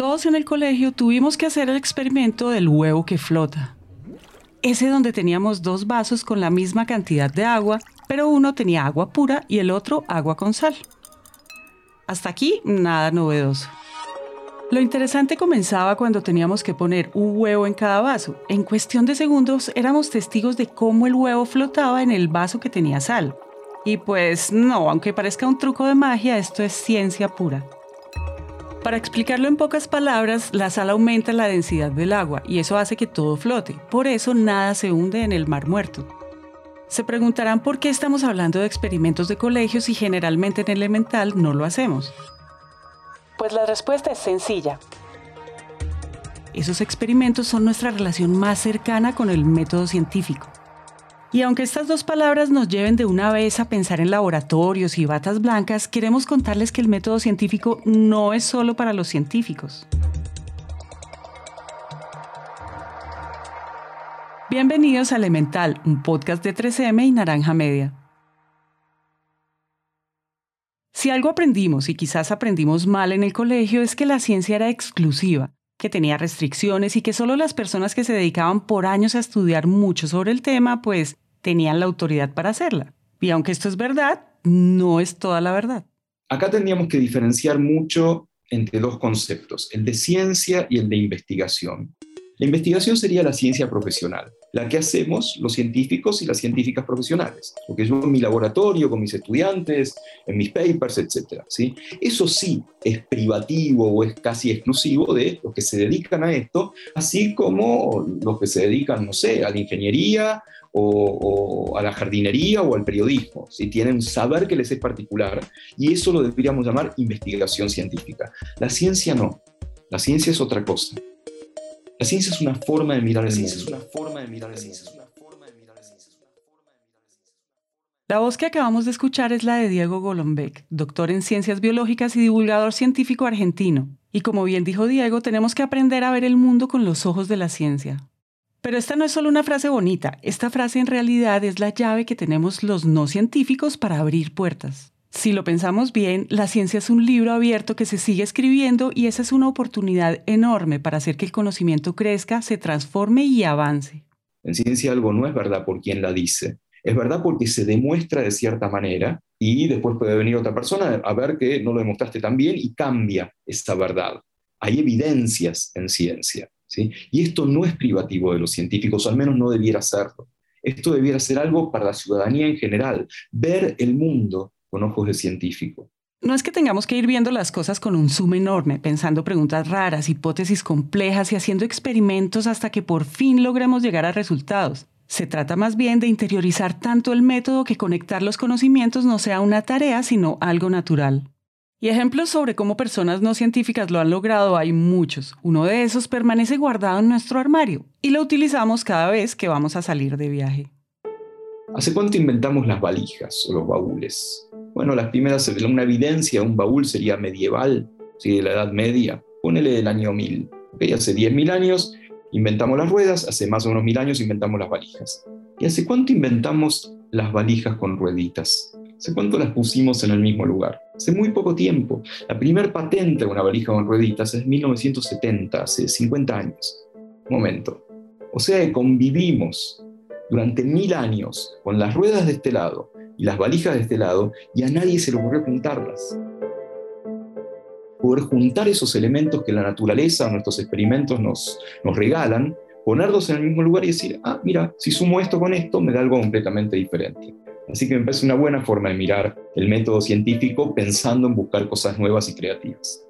Todos en el colegio tuvimos que hacer el experimento del huevo que flota. Ese donde teníamos dos vasos con la misma cantidad de agua, pero uno tenía agua pura y el otro agua con sal. Hasta aquí nada novedoso. Lo interesante comenzaba cuando teníamos que poner un huevo en cada vaso. En cuestión de segundos éramos testigos de cómo el huevo flotaba en el vaso que tenía sal. Y pues no, aunque parezca un truco de magia, esto es ciencia pura. Para explicarlo en pocas palabras, la sal aumenta la densidad del agua y eso hace que todo flote. Por eso nada se hunde en el mar muerto. Se preguntarán por qué estamos hablando de experimentos de colegios y generalmente en elemental no lo hacemos. Pues la respuesta es sencilla. Esos experimentos son nuestra relación más cercana con el método científico. Y aunque estas dos palabras nos lleven de una vez a pensar en laboratorios y batas blancas, queremos contarles que el método científico no es solo para los científicos. Bienvenidos a Elemental, un podcast de 3M y Naranja Media. Si algo aprendimos y quizás aprendimos mal en el colegio es que la ciencia era exclusiva, que tenía restricciones y que solo las personas que se dedicaban por años a estudiar mucho sobre el tema pues tenían la autoridad para hacerla. Y aunque esto es verdad, no es toda la verdad. Acá tendríamos que diferenciar mucho entre dos conceptos, el de ciencia y el de investigación. La investigación sería la ciencia profesional, la que hacemos los científicos y las científicas profesionales, lo que yo en mi laboratorio, con mis estudiantes, en mis papers, etc. ¿sí? Eso sí es privativo o es casi exclusivo de los que se dedican a esto, así como los que se dedican, no sé, a la ingeniería o, a la jardinería o al periodismo. Si tienen un saber que les es particular y eso lo deberíamos llamar investigación científica. La ciencia no, la ciencia es otra cosa. La ciencia es una forma de mirar el mundo. Es una forma de mirar el mundo. La voz que acabamos de escuchar es la de Diego Golombek, doctor en ciencias biológicas y divulgador científico argentino. Y como bien dijo Diego, tenemos que aprender a ver el mundo con los ojos de la ciencia. Pero esta no es solo una frase bonita, esta frase en realidad es la llave que tenemos los no científicos para abrir puertas. Si lo pensamos bien, la ciencia es un libro abierto que se sigue escribiendo y esa es una oportunidad enorme para hacer que el conocimiento crezca, se transforme y avance. En ciencia algo no es verdad por quien la dice, es verdad porque se demuestra de cierta manera y después puede venir otra persona a ver que no lo demostraste tan bien y cambia esa verdad. Hay evidencias en ciencia, ¿sí? Y esto no es privativo de los científicos, al menos no debiera serlo. Esto debiera ser algo para la ciudadanía en general, ver el mundo con ojos de científico. No es que tengamos que ir viendo las cosas con un zoom enorme, pensando preguntas raras, hipótesis complejas y haciendo experimentos hasta que por fin logremos llegar a resultados. Se trata más bien de interiorizar tanto el método que conectar los conocimientos no sea una tarea, sino algo natural. Y ejemplos sobre cómo personas no científicas lo han logrado hay muchos. Uno de esos permanece guardado en nuestro armario y lo utilizamos cada vez que vamos a salir de viaje. ¿Hace cuánto inventamos las valijas o los baúles? Bueno, las primeras, una evidencia, un baúl sería medieval, ¿sí? de la Edad Media, ponele del año 1000. ¿okay? Hace 10.000 años inventamos las ruedas, hace más o menos mil años inventamos las valijas. ¿Y hace cuánto inventamos las valijas con rueditas? ¿Hace cuánto las pusimos en el mismo lugar? Hace muy poco tiempo. La primera patente de una valija con rueditas es 1970, hace 50 años. Un momento. O sea convivimos durante mil años con las ruedas de este lado y las valijas de este lado y a nadie se le ocurrió juntarlas. Poder juntar esos elementos que la naturaleza nuestros experimentos nos, nos regalan, ponerlos en el mismo lugar y decir, ah, mira, si sumo esto con esto, me da algo completamente diferente. Así que me parece una buena forma de mirar el método científico pensando en buscar cosas nuevas y creativas.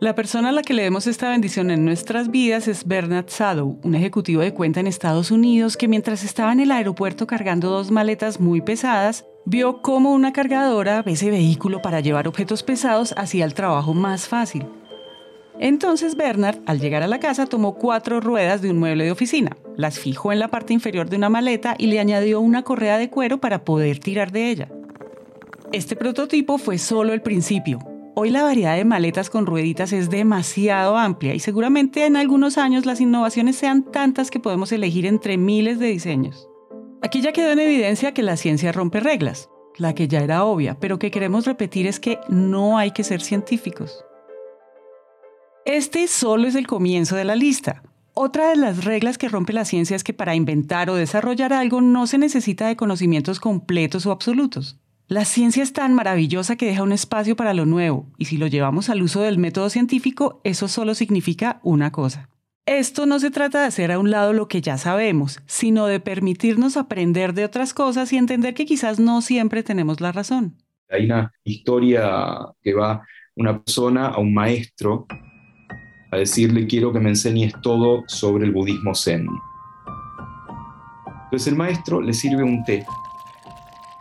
La persona a la que le demos esta bendición en nuestras vidas es Bernard Sadow, un ejecutivo de cuenta en Estados Unidos que mientras estaba en el aeropuerto cargando dos maletas muy pesadas, vio cómo una cargadora, ese vehículo para llevar objetos pesados, hacía el trabajo más fácil. Entonces Bernard, al llegar a la casa, tomó cuatro ruedas de un mueble de oficina, las fijó en la parte inferior de una maleta y le añadió una correa de cuero para poder tirar de ella. Este prototipo fue solo el principio. Hoy la variedad de maletas con rueditas es demasiado amplia y seguramente en algunos años las innovaciones sean tantas que podemos elegir entre miles de diseños. Aquí ya quedó en evidencia que la ciencia rompe reglas, la que ya era obvia, pero que queremos repetir es que no hay que ser científicos. Este solo es el comienzo de la lista. Otra de las reglas que rompe la ciencia es que para inventar o desarrollar algo no se necesita de conocimientos completos o absolutos. La ciencia es tan maravillosa que deja un espacio para lo nuevo, y si lo llevamos al uso del método científico, eso solo significa una cosa. Esto no se trata de hacer a un lado lo que ya sabemos, sino de permitirnos aprender de otras cosas y entender que quizás no siempre tenemos la razón. Hay una historia que va una persona a un maestro a decirle quiero que me enseñes todo sobre el budismo zen. Entonces el maestro le sirve un té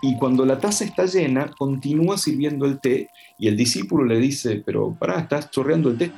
y cuando la taza está llena continúa sirviendo el té y el discípulo le dice, pero pará, estás chorreando el té.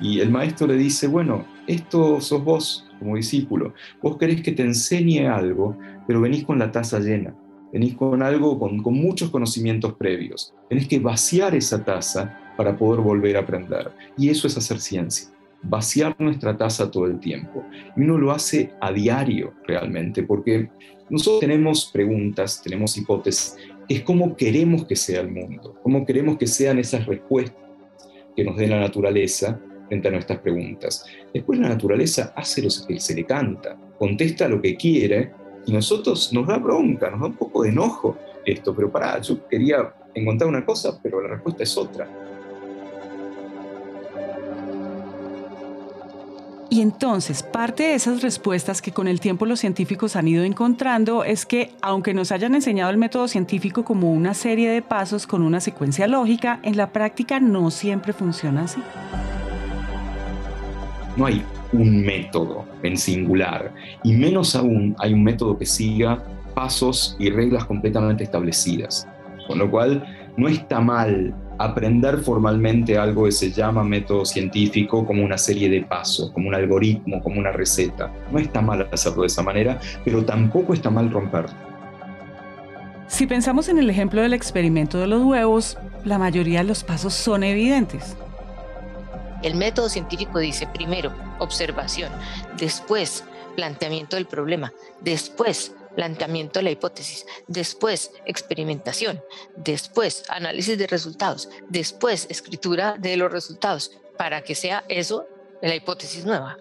Y el maestro le dice, bueno, esto sos vos como discípulo, vos querés que te enseñe algo, pero venís con la taza llena, venís con algo, con, con muchos conocimientos previos, tenés que vaciar esa taza para poder volver a aprender. Y eso es hacer ciencia vaciar nuestra taza todo el tiempo. Y uno lo hace a diario realmente, porque nosotros tenemos preguntas, tenemos hipótesis, es cómo queremos que sea el mundo, cómo queremos que sean esas respuestas que nos dé la naturaleza frente a nuestras preguntas. Después la naturaleza hace lo que se le canta, contesta lo que quiere y nosotros nos da bronca, nos da un poco de enojo esto, pero pará, yo quería encontrar una cosa, pero la respuesta es otra. Y entonces, parte de esas respuestas que con el tiempo los científicos han ido encontrando es que, aunque nos hayan enseñado el método científico como una serie de pasos con una secuencia lógica, en la práctica no siempre funciona así. No hay un método en singular, y menos aún hay un método que siga pasos y reglas completamente establecidas. Con lo cual, no está mal aprender formalmente algo que se llama método científico como una serie de pasos, como un algoritmo, como una receta. No está mal hacerlo de esa manera, pero tampoco está mal romperlo. Si pensamos en el ejemplo del experimento de los huevos, la mayoría de los pasos son evidentes. El método científico dice primero observación, después planteamiento del problema, después planteamiento de la hipótesis, después experimentación, después análisis de resultados, después escritura de los resultados, para que sea eso la hipótesis nueva.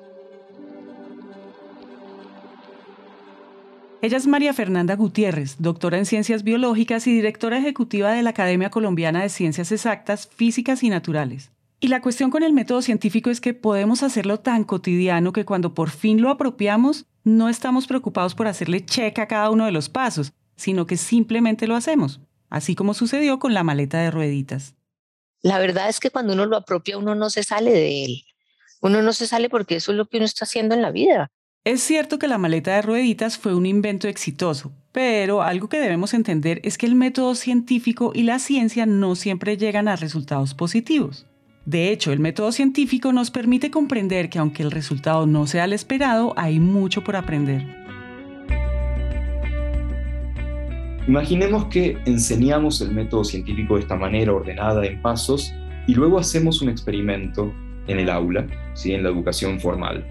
Ella es María Fernanda Gutiérrez, doctora en ciencias biológicas y directora ejecutiva de la Academia Colombiana de Ciencias Exactas, Físicas y Naturales. Y la cuestión con el método científico es que podemos hacerlo tan cotidiano que cuando por fin lo apropiamos, no estamos preocupados por hacerle check a cada uno de los pasos, sino que simplemente lo hacemos, así como sucedió con la maleta de rueditas. La verdad es que cuando uno lo apropia, uno no se sale de él. Uno no se sale porque eso es lo que uno está haciendo en la vida. Es cierto que la maleta de rueditas fue un invento exitoso, pero algo que debemos entender es que el método científico y la ciencia no siempre llegan a resultados positivos. De hecho, el método científico nos permite comprender que aunque el resultado no sea el esperado, hay mucho por aprender. Imaginemos que enseñamos el método científico de esta manera ordenada en pasos y luego hacemos un experimento en el aula, ¿sí? en la educación formal.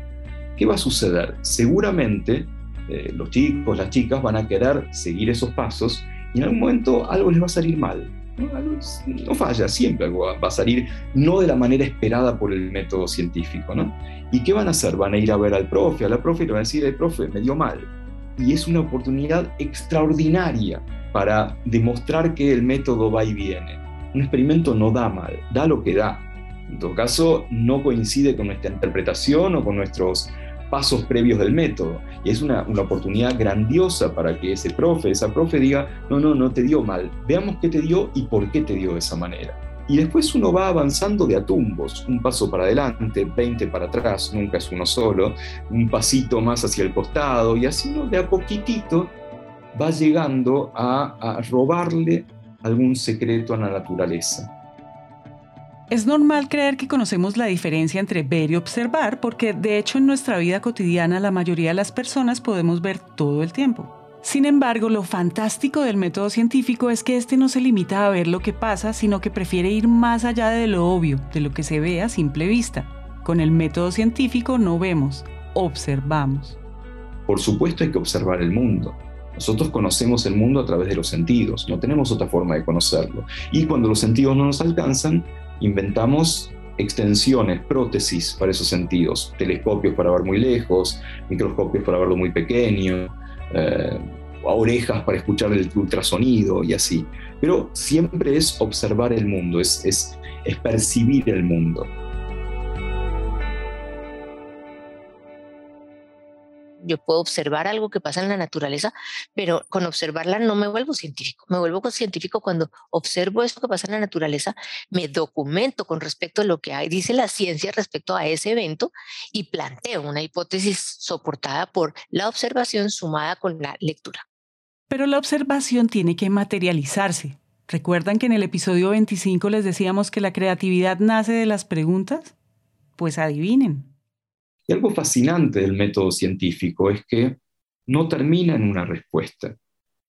¿Qué va a suceder? Seguramente eh, los chicos, las chicas van a querer seguir esos pasos y en algún momento algo les va a salir mal no, falla, siempre algo va a salir no de la manera esperada por el método científico, ¿no? ¿Y qué van a hacer? Van a ir a ver al profe, a la profe y le van a decir, el profe, me dio mal. Y es una oportunidad extraordinaria para demostrar que el método va y viene. Un experimento no da mal, da lo que da. En todo caso, no coincide con nuestra interpretación o con nuestros pasos previos del método. Y es una, una, oportunidad grandiosa para que ese profe, esa profe diga, no, no, no te dio mal, veamos qué te dio y por qué te dio de esa manera. Y después uno va avanzando de a tumbos, un paso para adelante, 20 para atrás, nunca es uno solo, un pasito más hacia el costado, y así uno de a poquitito va llegando a, a robarle algún secreto a la naturaleza. Es normal creer que conocemos la diferencia entre ver y observar porque de hecho en nuestra vida cotidiana la mayoría de las personas podemos ver todo el tiempo. Sin embargo, lo fantástico del método científico es que este no se limita a ver lo que pasa, sino que prefiere ir más allá de lo obvio, de lo que se ve a simple vista. Con el método científico no vemos, observamos. Por supuesto hay que observar el mundo. Nosotros conocemos el mundo a través de los sentidos, no tenemos otra forma de conocerlo. Y cuando los sentidos no nos alcanzan, inventamos extensiones, prótesis para esos sentidos, telescopios para ver muy lejos, microscopios para verlo muy pequeño, eh, orejas para escuchar el ultrasonido y así. Pero siempre es observar el mundo, es, es, es percibir el mundo. Yo puedo observar algo que pasa en la naturaleza, pero con observarla no me vuelvo científico. Me vuelvo científico cuando observo eso que pasa en la naturaleza, me documento con respecto a lo que hay, dice la ciencia respecto a ese evento y planteo una hipótesis soportada por la observación sumada con la lectura. Pero la observación tiene que materializarse. ¿Recuerdan que en el episodio 25 les decíamos que la creatividad nace de las preguntas? Pues adivinen. Y algo fascinante del método científico es que no termina en una respuesta.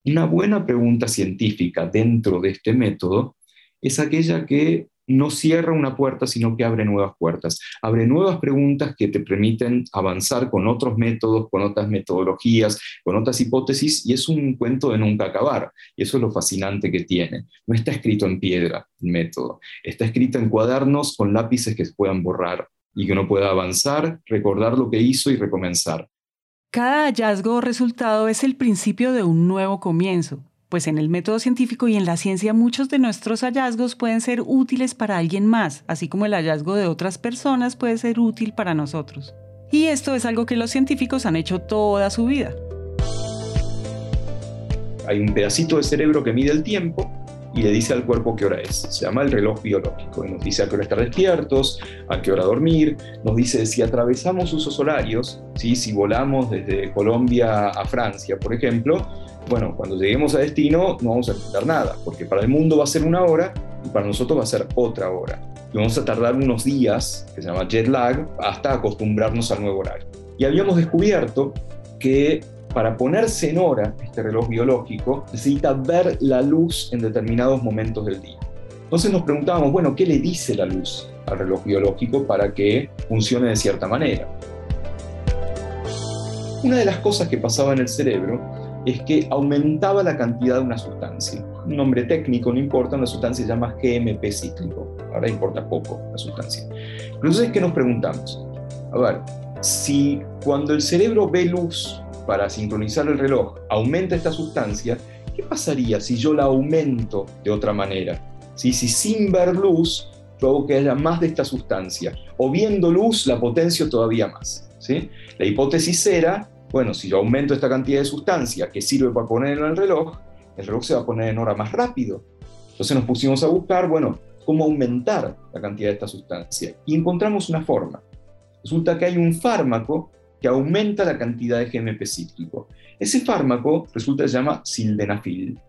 Una buena pregunta científica dentro de este método es aquella que no cierra una puerta, sino que abre nuevas puertas. Abre nuevas preguntas que te permiten avanzar con otros métodos, con otras metodologías, con otras hipótesis, y es un cuento de nunca acabar. Y eso es lo fascinante que tiene. No está escrito en piedra el método, está escrito en cuadernos con lápices que se puedan borrar y que uno pueda avanzar, recordar lo que hizo y recomenzar. Cada hallazgo o resultado es el principio de un nuevo comienzo, pues en el método científico y en la ciencia muchos de nuestros hallazgos pueden ser útiles para alguien más, así como el hallazgo de otras personas puede ser útil para nosotros. Y esto es algo que los científicos han hecho toda su vida. Hay un pedacito de cerebro que mide el tiempo y le dice al cuerpo qué hora es. Se llama el reloj biológico y nos dice a qué hora estar despiertos, a qué hora dormir, nos dice si atravesamos usos horarios, ¿sí? si volamos desde Colombia a Francia, por ejemplo, bueno, cuando lleguemos a destino no vamos a entender nada, porque para el mundo va a ser una hora y para nosotros va a ser otra hora. Y vamos a tardar unos días, que se llama jet lag, hasta acostumbrarnos al nuevo horario. Y habíamos descubierto que para ponerse en hora este reloj biológico, necesita ver la luz en determinados momentos del día. Entonces nos preguntábamos, bueno, ¿qué le dice la luz al reloj biológico para que funcione de cierta manera? Una de las cosas que pasaba en el cerebro es que aumentaba la cantidad de una sustancia. Un nombre técnico no importa, una sustancia se llama GMP cíclico. Ahora importa poco la sustancia. Entonces, ¿qué nos preguntamos? A ver, si cuando el cerebro ve luz para sincronizar el reloj aumenta esta sustancia, ¿qué pasaría si yo la aumento de otra manera? Si, si sin ver luz yo que haya más de esta sustancia, o viendo luz la potencio todavía más. ¿sí? La hipótesis era, bueno, si yo aumento esta cantidad de sustancia que sirve para poner en el reloj, el reloj se va a poner en hora más rápido. Entonces nos pusimos a buscar, bueno, cómo aumentar la cantidad de esta sustancia. Y encontramos una forma. Resulta que hay un fármaco que aumenta la cantidad de GMP cíclico. Ese fármaco resulta que se llama sildenafil.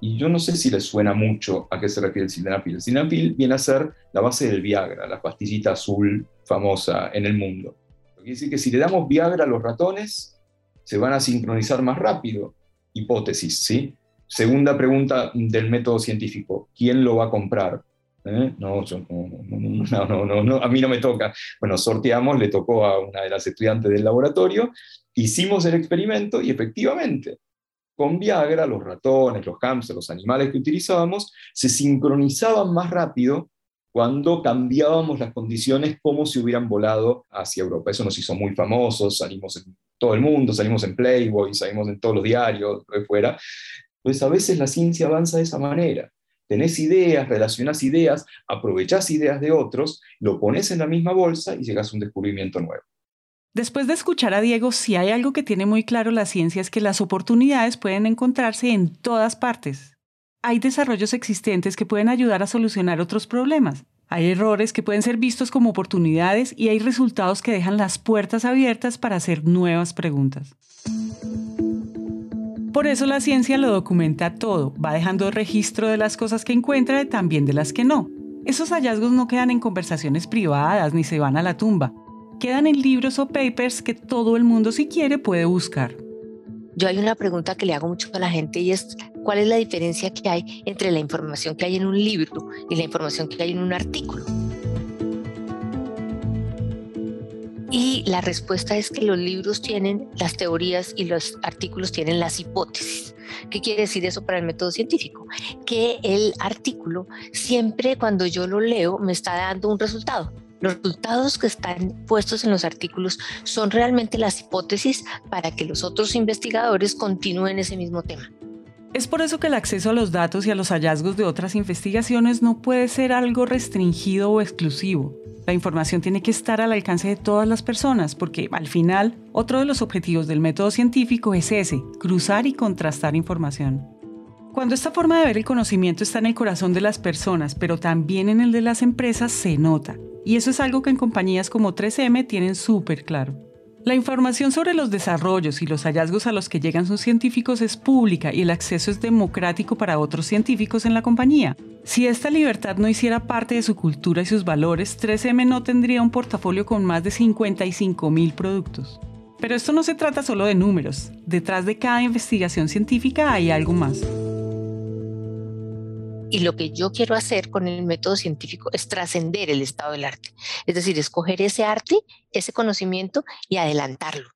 Y yo no sé si les suena mucho a qué se refiere el sildenafil. El sildenafil viene a ser la base del Viagra, la pastillita azul famosa en el mundo. Quiere decir que si le damos Viagra a los ratones, se van a sincronizar más rápido. Hipótesis, ¿sí? Segunda pregunta del método científico, ¿quién lo va a comprar? ¿Eh? No, no, no, no, a mí no me toca. Bueno, sorteamos, le tocó a una de las estudiantes del laboratorio, hicimos el experimento y efectivamente, con Viagra, los ratones, los hamsters, los animales que utilizábamos, se sincronizaban más rápido cuando cambiábamos las condiciones como si hubieran volado hacia Europa. Eso nos hizo muy famosos, salimos en todo el mundo, salimos en Playboy, salimos en todos los diarios, de fuera. Pues a veces la ciencia avanza de esa manera tenés ideas, relacionás ideas, aprovechás ideas de otros, lo pones en la misma bolsa y llegas a un descubrimiento nuevo. Después de escuchar a Diego, si hay algo que tiene muy claro la ciencia es que las oportunidades pueden encontrarse en todas partes. Hay desarrollos existentes que pueden ayudar a solucionar otros problemas. Hay errores que pueden ser vistos como oportunidades y hay resultados que dejan las puertas abiertas para hacer nuevas preguntas. Por eso la ciencia lo documenta todo, va dejando registro de las cosas que encuentra y también de las que no. Esos hallazgos no quedan en conversaciones privadas ni se van a la tumba. Quedan en libros o papers que todo el mundo si quiere puede buscar. Yo hay una pregunta que le hago mucho a la gente y es ¿cuál es la diferencia que hay entre la información que hay en un libro y la información que hay en un artículo? Y la respuesta es que los libros tienen las teorías y los artículos tienen las hipótesis. ¿Qué quiere decir eso para el método científico? que el artículo siempre cuando yo lo leo me está dando un resultado. Los resultados que están puestos en los artículos son realmente las hipótesis para que los otros investigadores continúen ese mismo tema. Es por eso que el acceso a los datos y a los hallazgos de otras investigaciones no puede ser algo restringido o exclusivo. La información tiene que estar al alcance de todas las personas porque al final otro de los objetivos del método científico es ese, cruzar y contrastar información. Cuando esta forma de ver el conocimiento está en el corazón de las personas, pero también en el de las empresas, se nota. Y eso es algo que en compañías como 3M tienen súper claro. La información sobre los desarrollos y los hallazgos a los que llegan sus científicos es pública y el acceso es democrático para otros científicos en la compañía. Si esta libertad no hiciera parte de su cultura y sus valores, 3M no tendría un portafolio con más de 55 mil productos. Pero esto no se trata solo de números. Detrás de cada investigación científica hay algo más. Y lo que yo quiero hacer con el método científico es trascender el estado del arte. Es decir, escoger ese arte, ese conocimiento y adelantarlo.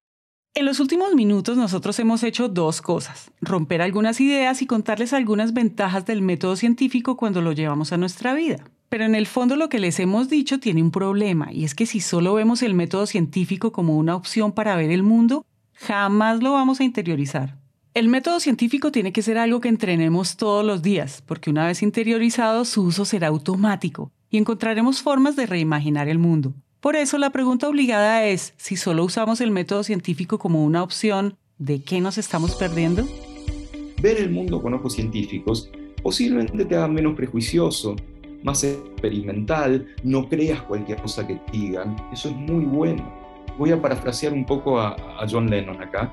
En los últimos minutos nosotros hemos hecho dos cosas, romper algunas ideas y contarles algunas ventajas del método científico cuando lo llevamos a nuestra vida. Pero en el fondo lo que les hemos dicho tiene un problema, y es que si solo vemos el método científico como una opción para ver el mundo, jamás lo vamos a interiorizar. El método científico tiene que ser algo que entrenemos todos los días, porque una vez interiorizado su uso será automático y encontraremos formas de reimaginar el mundo. Por eso la pregunta obligada es, si solo usamos el método científico como una opción, ¿de qué nos estamos perdiendo? Ver el mundo con ojos científicos posiblemente te haga menos prejuicioso, más experimental, no creas cualquier cosa que digan, eso es muy bueno. Voy a parafrasear un poco a, a John Lennon acá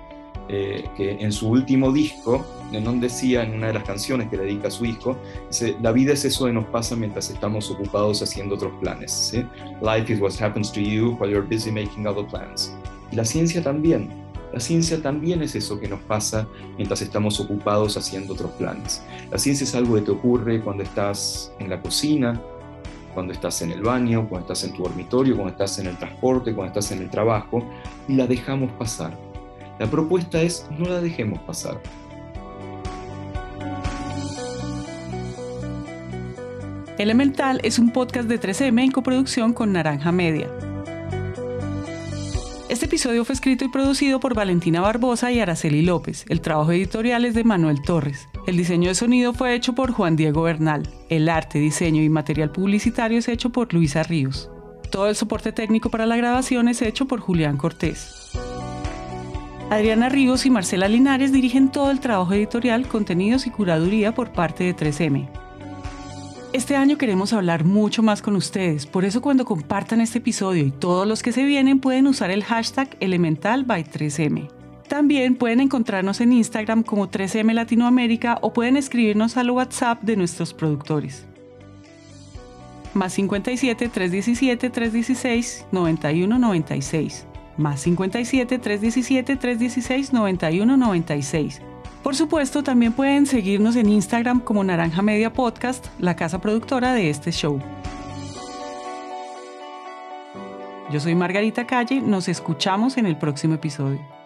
eh, que en su último disco, Lennon decía en una de las canciones que dedica a su hijo, dice, la vida es eso que nos pasa mientras estamos ocupados haciendo otros planes. Life is what happens to you while you're busy making other plans. Y la ciencia también. La ciencia también es eso que nos pasa mientras estamos ocupados haciendo otros planes. La ciencia es algo que te ocurre cuando estás en la cocina, cuando estás en el baño, cuando estás en tu dormitorio, cuando estás en el transporte, cuando estás en el trabajo, y la dejamos pasar la propuesta es no la dejemos pasar. Elemental es un podcast de 3M en coproducción con Naranja Media. Este episodio fue escrito y producido por Valentina Barbosa y Araceli López. El trabajo editorial es de Manuel Torres. El diseño de sonido fue hecho por Juan Diego Bernal. El arte, diseño y material publicitario es hecho por Luisa Ríos. Todo el soporte técnico para la grabación es hecho por Julián Cortés. Adriana Ríos y Marcela Linares dirigen todo el trabajo editorial, contenidos y curaduría por parte de 3M. Este año queremos hablar mucho más con ustedes, por eso cuando compartan este episodio y todos los que se vienen pueden usar el hashtag Elemental by 3M. También pueden encontrarnos en Instagram como 3M Latinoamérica o pueden escribirnos al WhatsApp de nuestros productores. Más 57 317 316 9196 más 57 317 316 91 96. Por supuesto, también pueden seguirnos en Instagram como Naranja Media Podcast, la casa productora de este show. Yo soy Margarita Calle, nos escuchamos en el próximo episodio.